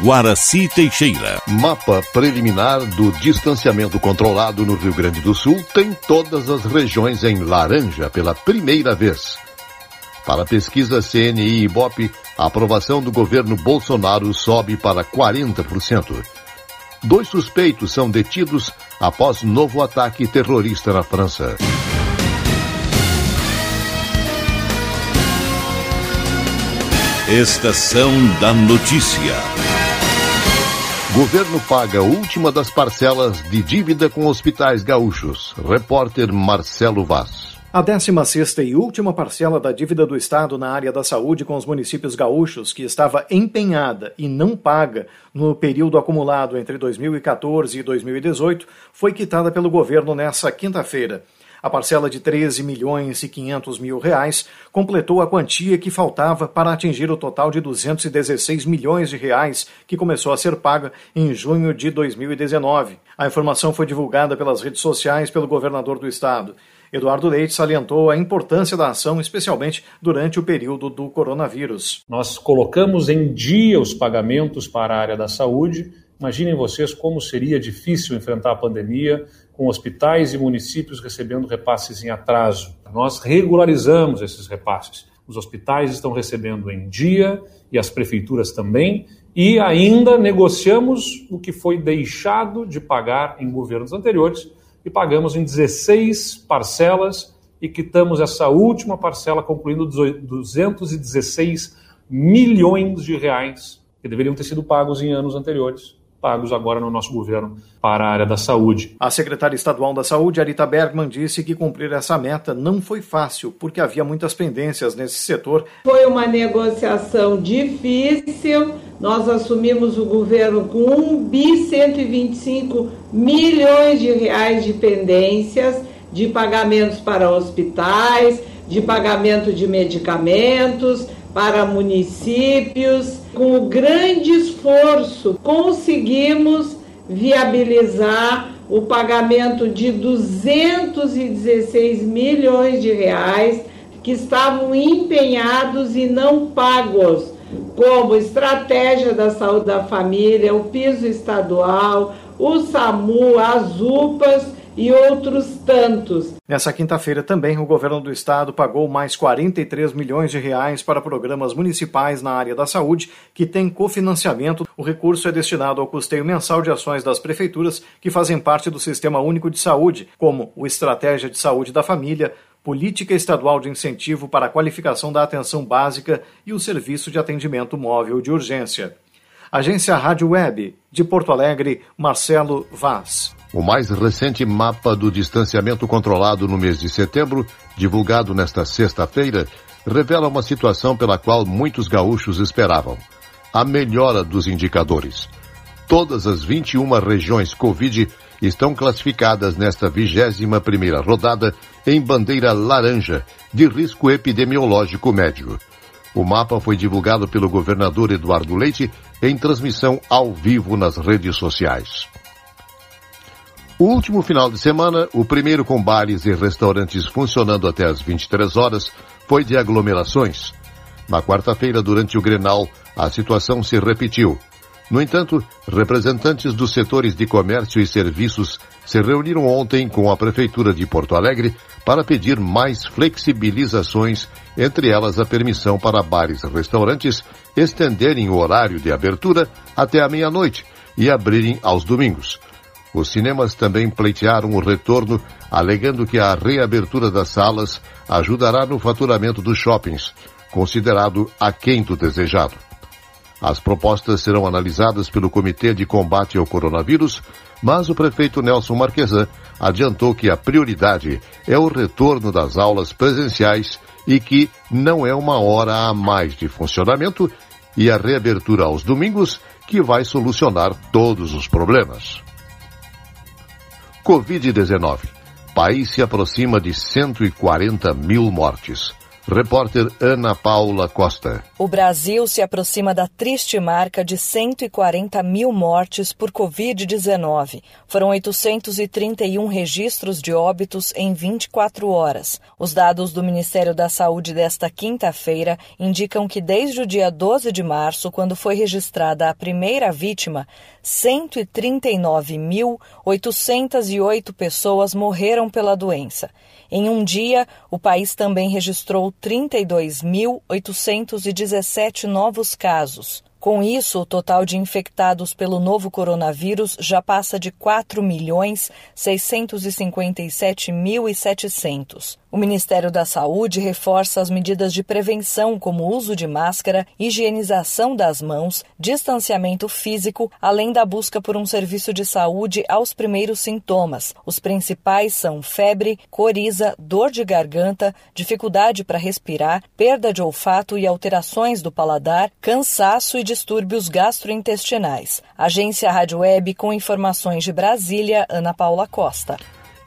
Guaraci Teixeira. Mapa preliminar do distanciamento controlado no Rio Grande do Sul tem todas as regiões em laranja pela primeira vez. Para a pesquisa CNI e Ibope, a aprovação do governo Bolsonaro sobe para 40%. Dois suspeitos são detidos após novo ataque terrorista na França. Estação da Notícia. Governo paga última das parcelas de dívida com hospitais gaúchos. Repórter Marcelo Vaz. A 16 e última parcela da dívida do Estado na área da saúde com os municípios gaúchos, que estava empenhada e não paga no período acumulado entre 2014 e 2018, foi quitada pelo governo nesta quinta-feira. A parcela de 13 milhões e 500 mil reais completou a quantia que faltava para atingir o total de 216 milhões de reais que começou a ser paga em junho de 2019. A informação foi divulgada pelas redes sociais pelo governador do estado. Eduardo Leite salientou a importância da ação, especialmente durante o período do coronavírus. Nós colocamos em dia os pagamentos para a área da saúde. Imaginem vocês como seria difícil enfrentar a pandemia com hospitais e municípios recebendo repasses em atraso. Nós regularizamos esses repasses. Os hospitais estão recebendo em dia e as prefeituras também, e ainda negociamos o que foi deixado de pagar em governos anteriores e pagamos em 16 parcelas e quitamos essa última parcela, concluindo 216 milhões de reais que deveriam ter sido pagos em anos anteriores pagos agora no nosso governo para a área da saúde. A secretária estadual da Saúde, Arita Bergman, disse que cumprir essa meta não foi fácil, porque havia muitas pendências nesse setor. Foi uma negociação difícil. Nós assumimos o governo com 1 bi 125 milhões de reais de pendências de pagamentos para hospitais, de pagamento de medicamentos para municípios. Com o grande esforço, conseguimos viabilizar o pagamento de 216 milhões de reais que estavam empenhados e não pagos, como estratégia da saúde da família, o piso estadual, o SAMU, as UPAs e outros tantos. Nessa quinta-feira também o governo do estado pagou mais 43 milhões de reais para programas municipais na área da saúde que têm cofinanciamento. O recurso é destinado ao custeio mensal de ações das prefeituras que fazem parte do Sistema Único de Saúde, como o Estratégia de Saúde da Família, Política Estadual de Incentivo para a Qualificação da Atenção Básica e o Serviço de Atendimento Móvel de Urgência. Agência Rádio Web, de Porto Alegre, Marcelo Vaz. O mais recente mapa do distanciamento controlado no mês de setembro, divulgado nesta sexta-feira, revela uma situação pela qual muitos gaúchos esperavam: a melhora dos indicadores. Todas as 21 regiões Covid estão classificadas nesta 21 primeira rodada em bandeira laranja, de risco epidemiológico médio. O mapa foi divulgado pelo governador Eduardo Leite em transmissão ao vivo nas redes sociais. Último final de semana, o primeiro com bares e restaurantes funcionando até às 23 horas, foi de aglomerações. Na quarta-feira, durante o Grenal, a situação se repetiu. No entanto, representantes dos setores de comércio e serviços se reuniram ontem com a Prefeitura de Porto Alegre para pedir mais flexibilizações, entre elas a permissão para bares e restaurantes estenderem o horário de abertura até a meia-noite e abrirem aos domingos. Os cinemas também pleitearam o retorno, alegando que a reabertura das salas ajudará no faturamento dos shoppings, considerado aquém do desejado. As propostas serão analisadas pelo Comitê de Combate ao Coronavírus, mas o prefeito Nelson Marquesan adiantou que a prioridade é o retorno das aulas presenciais e que não é uma hora a mais de funcionamento e a reabertura aos domingos que vai solucionar todos os problemas. Covid-19. País se aproxima de 140 mil mortes. Repórter Ana Paula Costa. O Brasil se aproxima da triste marca de 140 mil mortes por Covid-19. Foram 831 registros de óbitos em 24 horas. Os dados do Ministério da Saúde desta quinta-feira indicam que desde o dia 12 de março, quando foi registrada a primeira vítima, 139.808 pessoas morreram pela doença. Em um dia, o país também registrou 32.817 novos casos. Com isso, o total de infectados pelo novo coronavírus já passa de 4 milhões 657.700. O Ministério da Saúde reforça as medidas de prevenção, como uso de máscara, higienização das mãos, distanciamento físico, além da busca por um serviço de saúde aos primeiros sintomas. Os principais são febre, coriza, dor de garganta, dificuldade para respirar, perda de olfato e alterações do paladar, cansaço e distúrbios gastrointestinais. Agência Rádio Web com informações de Brasília, Ana Paula Costa.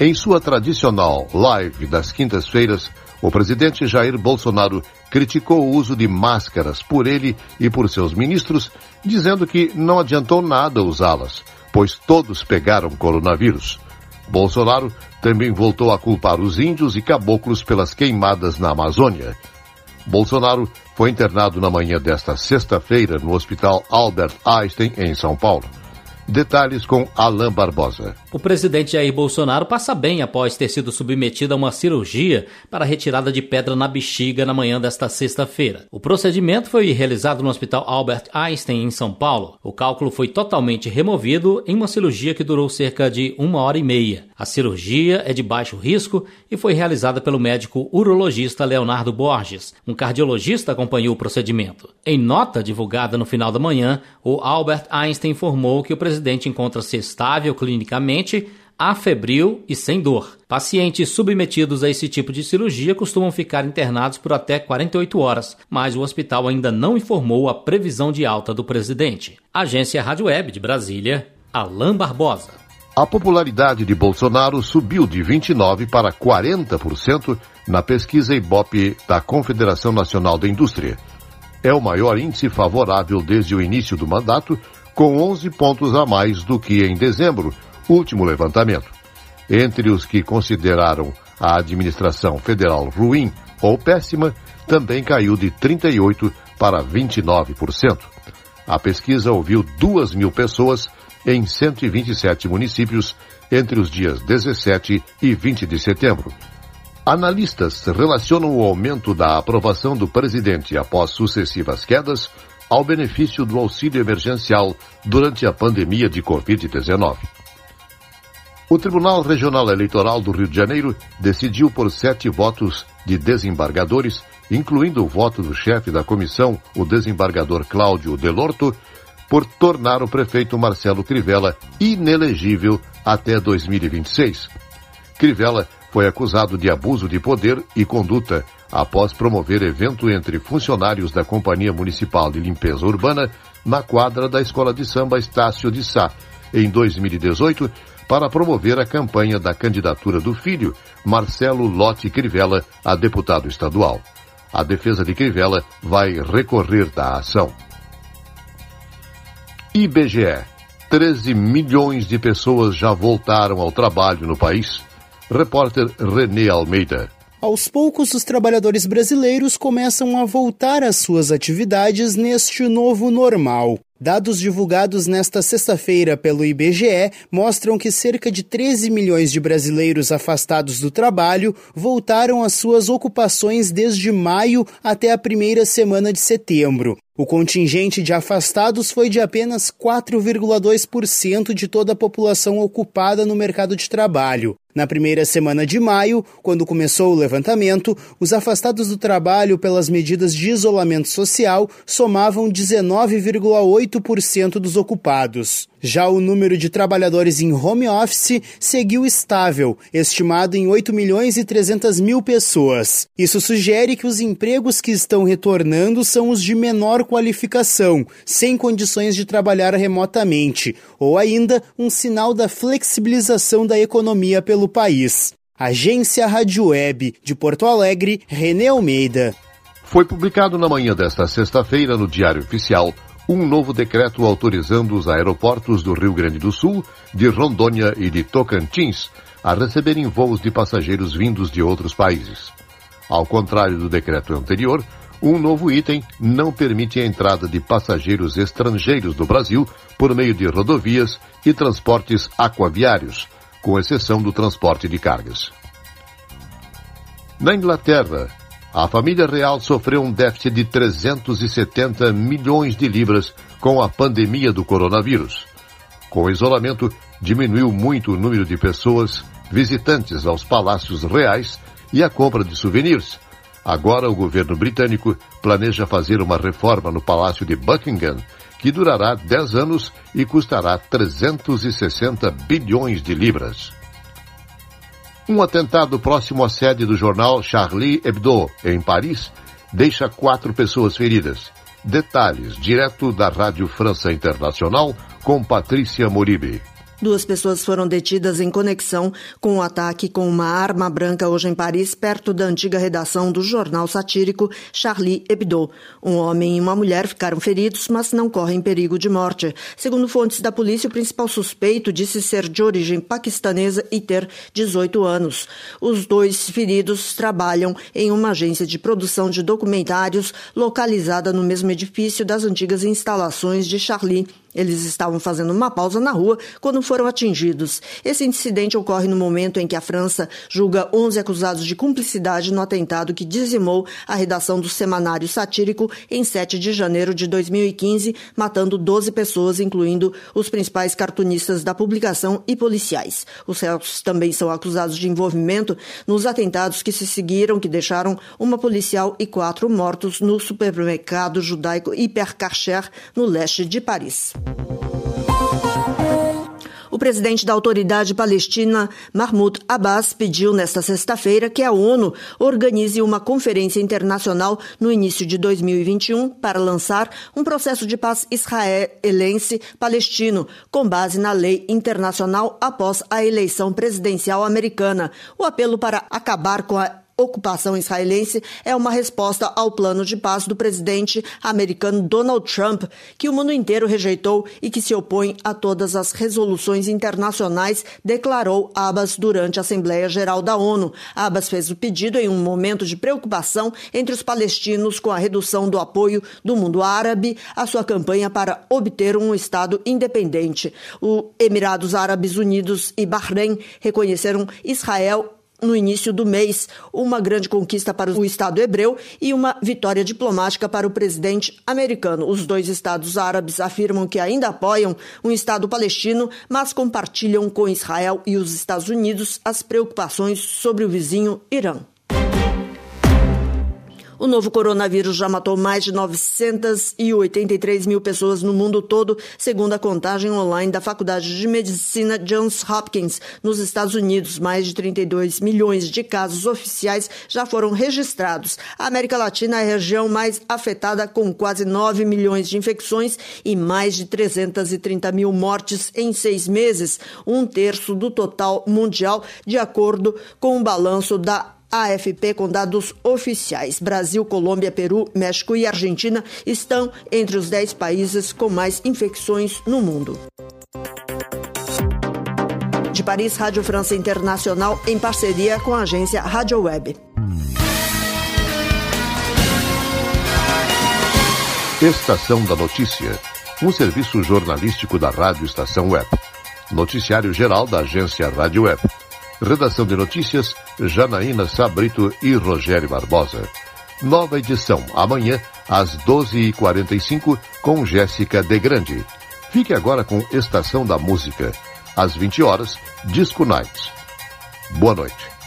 Em sua tradicional live das quintas-feiras, o presidente Jair Bolsonaro criticou o uso de máscaras por ele e por seus ministros, dizendo que não adiantou nada usá-las, pois todos pegaram coronavírus. Bolsonaro também voltou a culpar os índios e caboclos pelas queimadas na Amazônia. Bolsonaro foi internado na manhã desta sexta-feira no Hospital Albert Einstein, em São Paulo. Detalhes com Alain Barbosa. O presidente Jair Bolsonaro passa bem após ter sido submetido a uma cirurgia para retirada de pedra na bexiga na manhã desta sexta-feira. O procedimento foi realizado no Hospital Albert Einstein, em São Paulo. O cálculo foi totalmente removido em uma cirurgia que durou cerca de uma hora e meia. A cirurgia é de baixo risco e foi realizada pelo médico urologista Leonardo Borges. Um cardiologista acompanhou o procedimento. Em nota divulgada no final da manhã, o Albert Einstein informou que o presidente encontra-se estável clinicamente afebril e sem dor. Pacientes submetidos a esse tipo de cirurgia costumam ficar internados por até 48 horas, mas o hospital ainda não informou a previsão de alta do presidente. Agência Rádio Web de Brasília, Alain Barbosa. A popularidade de Bolsonaro subiu de 29% para 40% na pesquisa Ibope da Confederação Nacional da Indústria. É o maior índice favorável desde o início do mandato, com 11 pontos a mais do que em dezembro, último levantamento. Entre os que consideraram a administração federal ruim ou péssima, também caiu de 38% para 29%. A pesquisa ouviu 2 mil pessoas em 127 municípios entre os dias 17 e 20 de setembro. Analistas relacionam o aumento da aprovação do presidente após sucessivas quedas ao benefício do auxílio emergencial durante a pandemia de Covid-19. O Tribunal Regional Eleitoral do Rio de Janeiro decidiu por sete votos de desembargadores, incluindo o voto do chefe da comissão, o desembargador Cláudio Delorto, por tornar o prefeito Marcelo Crivella inelegível até 2026. Crivella foi acusado de abuso de poder e conduta após promover evento entre funcionários da Companhia Municipal de Limpeza Urbana na quadra da Escola de Samba Estácio de Sá, em 2018, para promover a campanha da candidatura do filho, Marcelo Lotte Crivella, a deputado estadual. A defesa de Crivella vai recorrer da ação. IBGE. 13 milhões de pessoas já voltaram ao trabalho no país. Repórter Renê Almeida. Aos poucos, os trabalhadores brasileiros começam a voltar às suas atividades neste novo normal. Dados divulgados nesta sexta-feira pelo IBGE mostram que cerca de 13 milhões de brasileiros afastados do trabalho voltaram às suas ocupações desde maio até a primeira semana de setembro. O contingente de afastados foi de apenas 4,2% de toda a população ocupada no mercado de trabalho. Na primeira semana de maio, quando começou o levantamento, os afastados do trabalho pelas medidas de isolamento social somavam 19,8% dos ocupados. Já o número de trabalhadores em home office seguiu estável, estimado em 8 milhões e 300 mil pessoas. Isso sugere que os empregos que estão retornando são os de menor qualificação, sem condições de trabalhar remotamente, ou ainda um sinal da flexibilização da economia pelo país. Agência Rádio Web de Porto Alegre, René Almeida. Foi publicado na manhã desta sexta-feira no Diário Oficial um novo decreto autorizando os aeroportos do Rio Grande do Sul, de Rondônia e de Tocantins a receberem voos de passageiros vindos de outros países. Ao contrário do decreto anterior, um novo item não permite a entrada de passageiros estrangeiros do Brasil por meio de rodovias e transportes aquaviários, com exceção do transporte de cargas. Na Inglaterra, a família real sofreu um déficit de 370 milhões de libras com a pandemia do coronavírus. Com o isolamento, diminuiu muito o número de pessoas visitantes aos palácios reais e a compra de souvenirs. Agora, o governo britânico planeja fazer uma reforma no Palácio de Buckingham, que durará 10 anos e custará 360 bilhões de libras. Um atentado próximo à sede do jornal Charlie Hebdo, em Paris, deixa quatro pessoas feridas. Detalhes direto da Rádio França Internacional com Patrícia Moribe. Duas pessoas foram detidas em conexão com o um ataque com uma arma branca hoje em Paris, perto da antiga redação do jornal satírico Charlie Hebdo. Um homem e uma mulher ficaram feridos, mas não correm perigo de morte. Segundo fontes da polícia, o principal suspeito disse ser de origem paquistanesa e ter 18 anos. Os dois feridos trabalham em uma agência de produção de documentários localizada no mesmo edifício das antigas instalações de Charlie eles estavam fazendo uma pausa na rua quando foram atingidos. Esse incidente ocorre no momento em que a França julga 11 acusados de cumplicidade no atentado que dizimou a redação do semanário satírico em 7 de janeiro de 2015, matando 12 pessoas, incluindo os principais cartunistas da publicação e policiais. Os réus também são acusados de envolvimento nos atentados que se seguiram, que deixaram uma policial e quatro mortos no supermercado judaico Hypercacher, no leste de Paris. O presidente da autoridade palestina, Mahmoud Abbas, pediu nesta sexta-feira que a ONU organize uma conferência internacional no início de 2021 para lançar um processo de paz israelense-palestino, com base na lei internacional após a eleição presidencial americana. O apelo para acabar com a ocupação israelense é uma resposta ao plano de paz do presidente americano Donald Trump, que o mundo inteiro rejeitou e que se opõe a todas as resoluções internacionais, declarou Abbas durante a Assembleia Geral da ONU. Abbas fez o pedido em um momento de preocupação entre os palestinos com a redução do apoio do mundo árabe à sua campanha para obter um Estado independente. O Emirados Árabes Unidos e Bahrein reconheceram Israel no início do mês, uma grande conquista para o Estado hebreu e uma vitória diplomática para o presidente americano. Os dois Estados árabes afirmam que ainda apoiam um Estado palestino, mas compartilham com Israel e os Estados Unidos as preocupações sobre o vizinho Irã. O novo coronavírus já matou mais de 983 mil pessoas no mundo todo, segundo a contagem online da Faculdade de Medicina Johns Hopkins, nos Estados Unidos. Mais de 32 milhões de casos oficiais já foram registrados. A América Latina é a região mais afetada, com quase 9 milhões de infecções e mais de 330 mil mortes em seis meses, um terço do total mundial, de acordo com o balanço da AFP com dados oficiais. Brasil, Colômbia, Peru, México e Argentina estão entre os 10 países com mais infecções no mundo. De Paris, Rádio França Internacional, em parceria com a agência Rádio Web. Estação da Notícia, um serviço jornalístico da Rádio Estação Web. Noticiário geral da agência Rádio Web Redação de notícias, Janaína Sabrito e Rogério Barbosa. Nova edição, amanhã, às 12h45, com Jéssica De Grande. Fique agora com Estação da Música. Às 20 horas, Disco Nights. Boa noite.